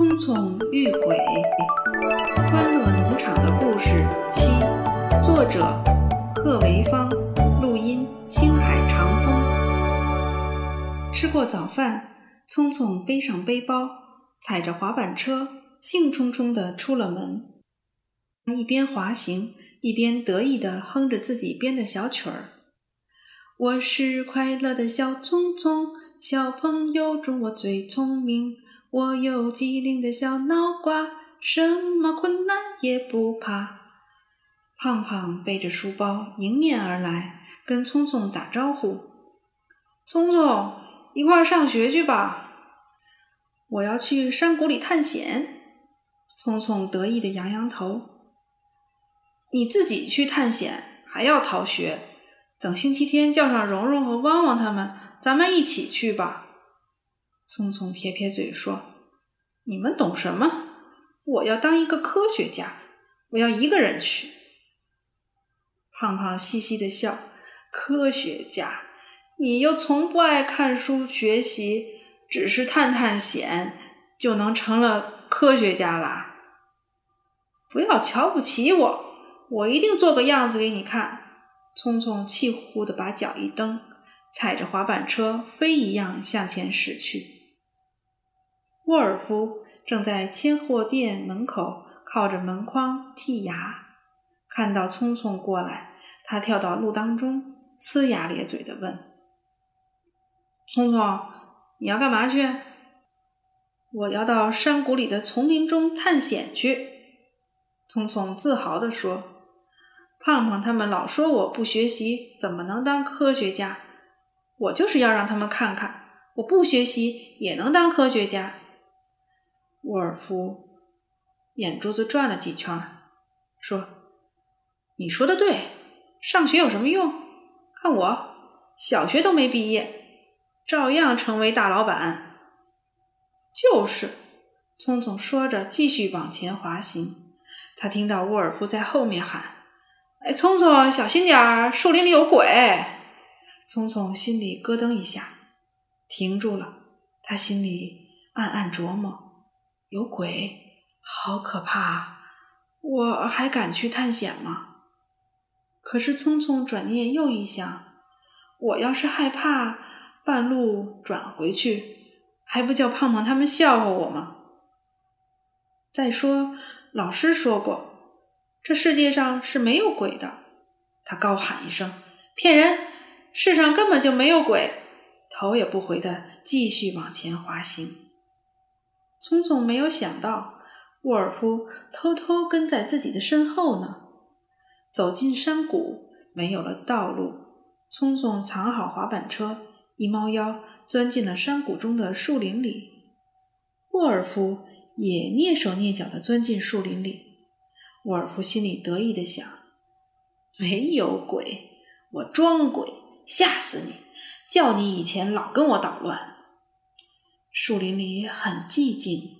聪聪遇鬼，《欢乐农场的故事七》，作者贺维芳，录音青海长风。吃过早饭，聪聪背上背包，踩着滑板车，兴冲冲地出了门。一边滑行，一边得意地哼着自己编的小曲儿。我是快乐的小聪聪，小朋友中我最聪明。我有机灵的小脑瓜，什么困难也不怕。胖胖背着书包迎面而来，跟聪聪打招呼：“聪聪，一块儿上学去吧。”我要去山谷里探险。聪聪得意的扬扬头：“你自己去探险，还要逃学？等星期天叫上蓉蓉和汪汪他们，咱们一起去吧。”聪聪撇撇嘴说：“你们懂什么？我要当一个科学家，我要一个人去。”胖胖嘻嘻的笑：“科学家，你又从不爱看书学习，只是探探险就能成了科学家啦？不要瞧不起我，我一定做个样子给你看。”聪聪气呼呼的把脚一蹬，踩着滑板车飞一样向前驶去。沃尔夫正在千货店门口靠着门框剔牙，看到聪聪过来，他跳到路当中，呲牙咧嘴的问：“聪聪，你要干嘛去？”“我要到山谷里的丛林中探险去。”聪聪自豪地说。“胖胖他们老说我不学习怎么能当科学家，我就是要让他们看看，我不学习也能当科学家。”沃尔夫眼珠子转了几圈，说：“你说的对，上学有什么用？看我，小学都没毕业，照样成为大老板。”就是，聪聪说着，继续往前滑行。他听到沃尔夫在后面喊：“哎，聪聪，小心点儿，树林里有鬼！”聪聪心里咯噔一下，停住了。他心里暗暗琢磨。有鬼，好可怕！我还敢去探险吗？可是匆匆转念又一想，我要是害怕，半路转回去，还不叫胖胖他们笑话我吗？再说，老师说过，这世界上是没有鬼的。他高喊一声：“骗人！世上根本就没有鬼！”头也不回的继续往前滑行。聪聪没有想到，沃尔夫偷偷跟在自己的身后呢。走进山谷，没有了道路。聪聪藏好滑板车，一猫腰钻进了山谷中的树林里。沃尔夫也蹑手蹑脚的钻进树林里。沃尔夫心里得意的想：“没有鬼，我装鬼，吓死你！叫你以前老跟我捣乱。”树林里很寂静，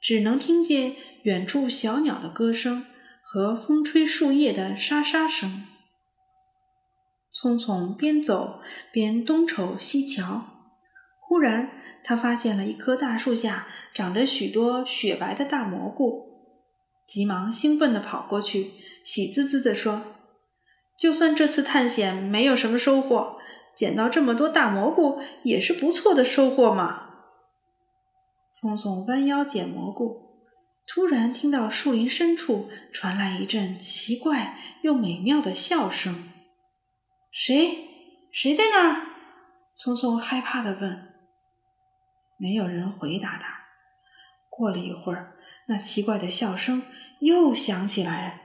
只能听见远处小鸟的歌声和风吹树叶的沙沙声。匆匆边走边东瞅西瞧，忽然他发现了一棵大树下长着许多雪白的大蘑菇，急忙兴奋地跑过去，喜滋滋地说：“就算这次探险没有什么收获，捡到这么多大蘑菇也是不错的收获嘛。”匆匆弯腰捡蘑菇，突然听到树林深处传来一阵奇怪又美妙的笑声。谁？谁在那儿？匆匆害怕的问。没有人回答他。过了一会儿，那奇怪的笑声又响起来。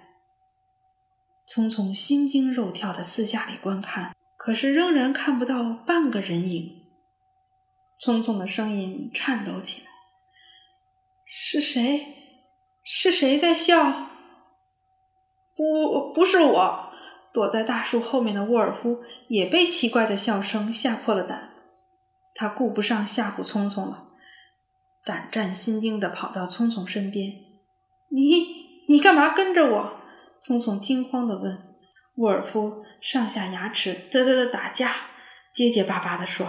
匆匆心惊肉跳的四下里观看，可是仍然看不到半个人影。匆匆的声音颤抖起来。是谁？是谁在笑？不，不是我。躲在大树后面的沃尔夫也被奇怪的笑声吓破了胆。他顾不上吓唬聪聪了，胆战心惊的跑到聪聪身边。你，你干嘛跟着我？聪聪惊慌的问。沃尔夫上下牙齿嘚嘚的打架，结结巴巴的说：“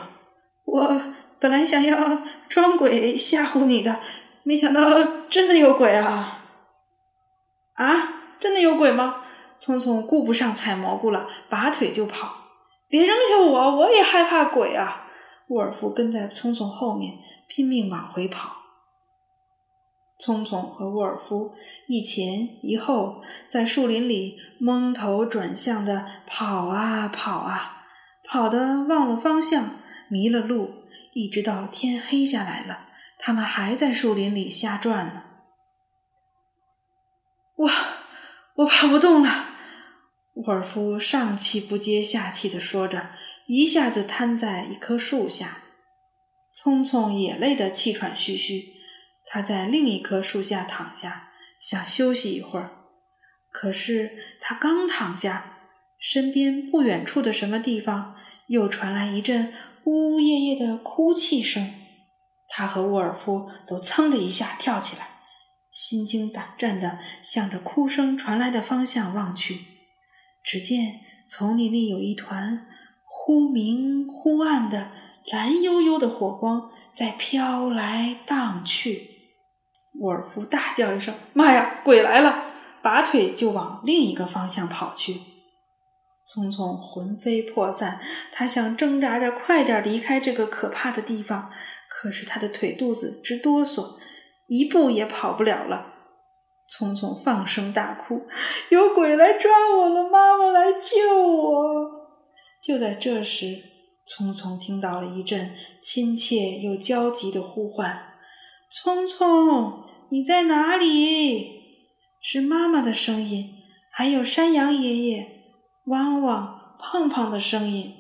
我本来想要装鬼吓唬你的。”没想到真的有鬼啊！啊，真的有鬼吗？聪聪顾不上采蘑菇了，拔腿就跑。别扔下我，我也害怕鬼啊！沃尔夫跟在聪聪后面，拼命往回跑。聪聪和沃尔夫一前一后，在树林里蒙头转向的跑啊跑啊，跑得忘了方向，迷了路，一直到天黑下来了，他们还在树林里瞎转呢。我，我跑不动了。沃尔夫上气不接下气的说着，一下子瘫在一棵树下。聪聪也累得气喘吁吁，他在另一棵树下躺下，想休息一会儿。可是他刚躺下，身边不远处的什么地方又传来一阵呜呜咽咽的哭泣声。他和沃尔夫都噌的一下跳起来，心惊胆战地向着哭声传来的方向望去。只见丛林里有一团忽明忽暗的蓝幽幽的火光在飘来荡去。沃尔夫大叫一声：“妈呀，鬼来了！”拔腿就往另一个方向跑去。聪聪魂飞魄散，他想挣扎着快点离开这个可怕的地方，可是他的腿肚子直哆嗦，一步也跑不了了。聪聪放声大哭：“有鬼来抓我了！妈妈来救我！”就在这时，聪聪听到了一阵亲切又焦急的呼唤：“聪聪，你在哪里？”是妈妈的声音，还有山羊爷爷、汪汪、胖胖的声音。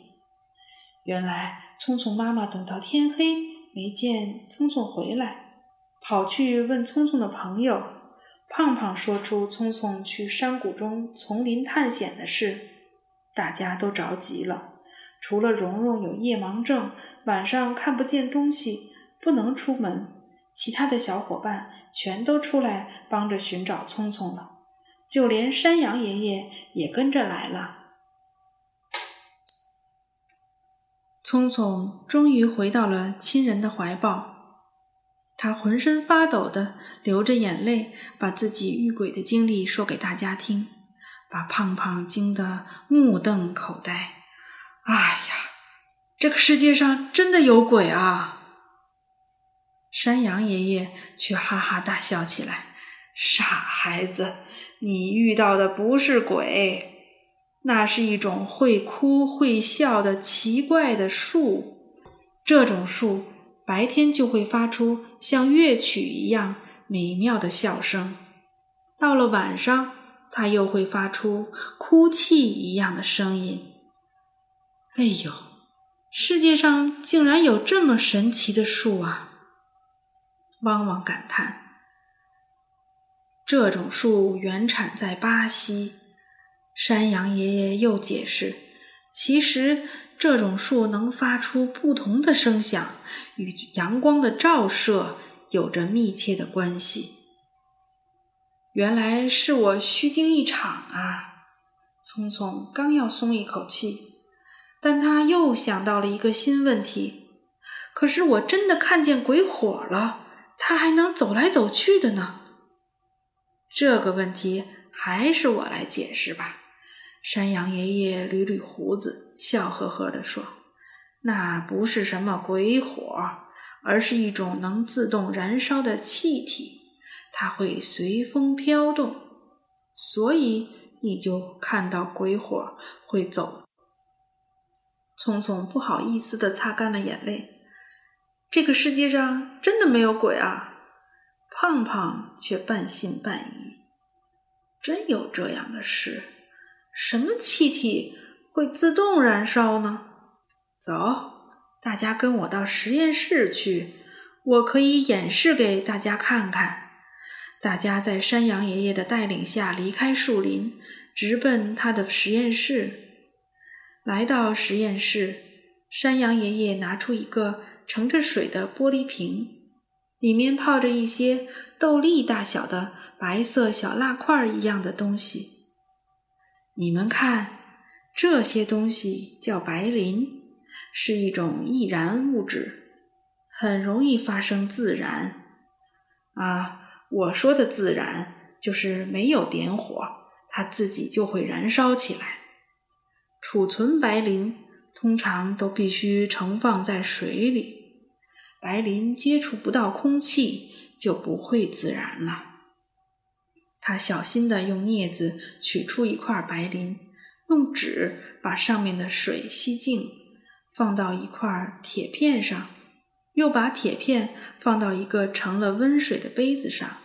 原来，聪聪妈妈等到天黑没见聪聪回来，跑去问聪聪的朋友。胖胖说出聪聪去山谷中丛林探险的事，大家都着急了。除了蓉蓉有夜盲症，晚上看不见东西，不能出门，其他的小伙伴全都出来帮着寻找聪聪了。就连山羊爷爷也跟着来了。聪聪终于回到了亲人的怀抱。他浑身发抖的流着眼泪，把自己遇鬼的经历说给大家听，把胖胖惊得目瞪口呆。哎呀，这个世界上真的有鬼啊！山羊爷爷却哈哈大笑起来：“傻孩子，你遇到的不是鬼，那是一种会哭会笑的奇怪的树。这种树。”白天就会发出像乐曲一样美妙的笑声，到了晚上，它又会发出哭泣一样的声音。哎呦，世界上竟然有这么神奇的树啊！汪汪感叹。这种树原产在巴西。山羊爷爷又解释，其实。这种树能发出不同的声响，与阳光的照射有着密切的关系。原来是我虚惊一场啊！聪聪刚要松一口气，但他又想到了一个新问题：可是我真的看见鬼火了，它还能走来走去的呢？这个问题还是我来解释吧。山羊爷爷捋捋胡子，笑呵呵地说：“那不是什么鬼火，而是一种能自动燃烧的气体，它会随风飘动，所以你就看到鬼火会走。”聪聪不好意思地擦干了眼泪：“这个世界上真的没有鬼啊？”胖胖却半信半疑：“真有这样的事？”什么气体会自动燃烧呢？走，大家跟我到实验室去，我可以演示给大家看看。大家在山羊爷爷的带领下离开树林，直奔他的实验室。来到实验室，山羊爷爷拿出一个盛着水的玻璃瓶，里面泡着一些豆粒大小的白色小蜡块一样的东西。你们看，这些东西叫白磷，是一种易燃物质，很容易发生自燃。啊，我说的自燃就是没有点火，它自己就会燃烧起来。储存白磷通常都必须盛放在水里，白磷接触不到空气就不会自燃了。他小心地用镊子取出一块白磷，用纸把上面的水吸净，放到一块铁片上，又把铁片放到一个盛了温水的杯子上。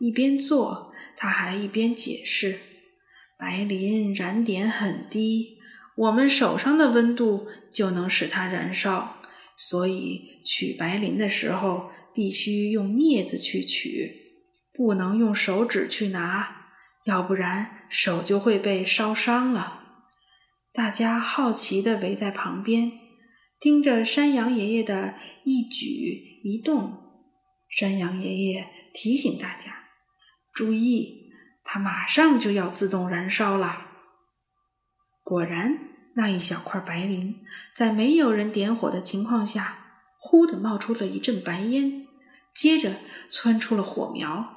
一边做，他还一边解释：“白磷燃点很低，我们手上的温度就能使它燃烧，所以取白磷的时候必须用镊子去取。”不能用手指去拿，要不然手就会被烧伤了。大家好奇地围在旁边，盯着山羊爷爷的一举一动。山羊爷爷提醒大家：“注意，它马上就要自动燃烧了。”果然，那一小块白磷在没有人点火的情况下，忽地冒出了一阵白烟，接着窜出了火苗。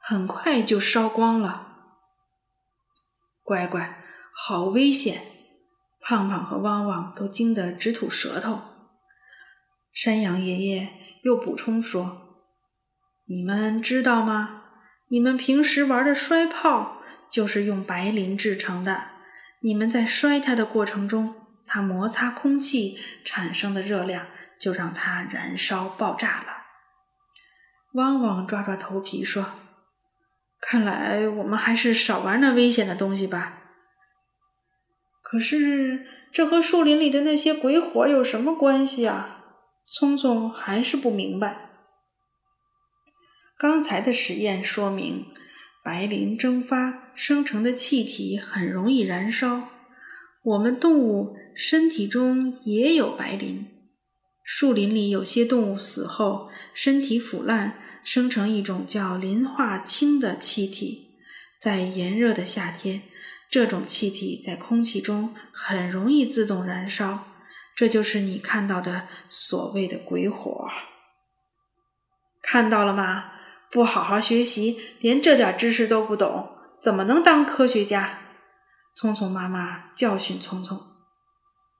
很快就烧光了，乖乖，好危险！胖胖和汪汪都惊得直吐舌头。山羊爷爷又补充说：“你们知道吗？你们平时玩的摔炮就是用白磷制成的。你们在摔它的过程中，它摩擦空气产生的热量就让它燃烧爆炸了。”汪汪抓抓头皮说。看来我们还是少玩那危险的东西吧。可是这和树林里的那些鬼火有什么关系啊？聪聪还是不明白。刚才的实验说明，白磷蒸发生成的气体很容易燃烧。我们动物身体中也有白磷。树林里有些动物死后身体腐烂。生成一种叫磷化氢的气体，在炎热的夏天，这种气体在空气中很容易自动燃烧，这就是你看到的所谓的鬼火。看到了吗？不好好学习，连这点知识都不懂，怎么能当科学家？聪聪妈妈教训聪聪，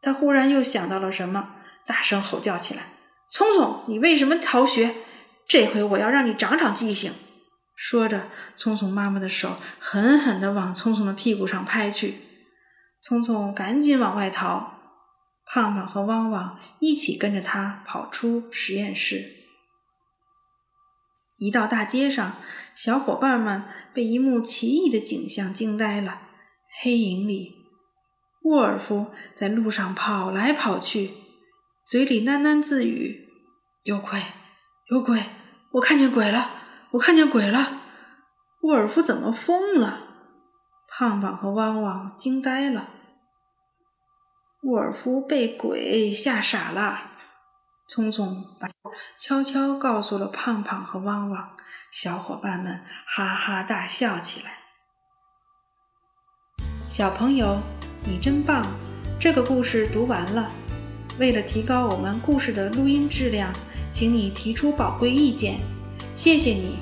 他忽然又想到了什么，大声吼叫起来：“聪聪，你为什么逃学？”这回我要让你长长记性！说着，聪聪妈妈的手狠狠地往聪聪的屁股上拍去。聪聪赶紧往外逃，胖胖和汪汪一起跟着他跑出实验室。一到大街上，小伙伴们被一幕奇异的景象惊呆了。黑影里，沃尔夫在路上跑来跑去，嘴里喃喃自语：“有鬼，有鬼！”我看见鬼了！我看见鬼了！沃尔夫怎么疯了？胖胖和汪汪惊呆了。沃尔夫被鬼吓傻了。聪聪把悄悄告诉了胖胖和汪汪，小伙伴们哈哈大笑起来。小朋友，你真棒！这个故事读完了。为了提高我们故事的录音质量。请你提出宝贵意见，谢谢你。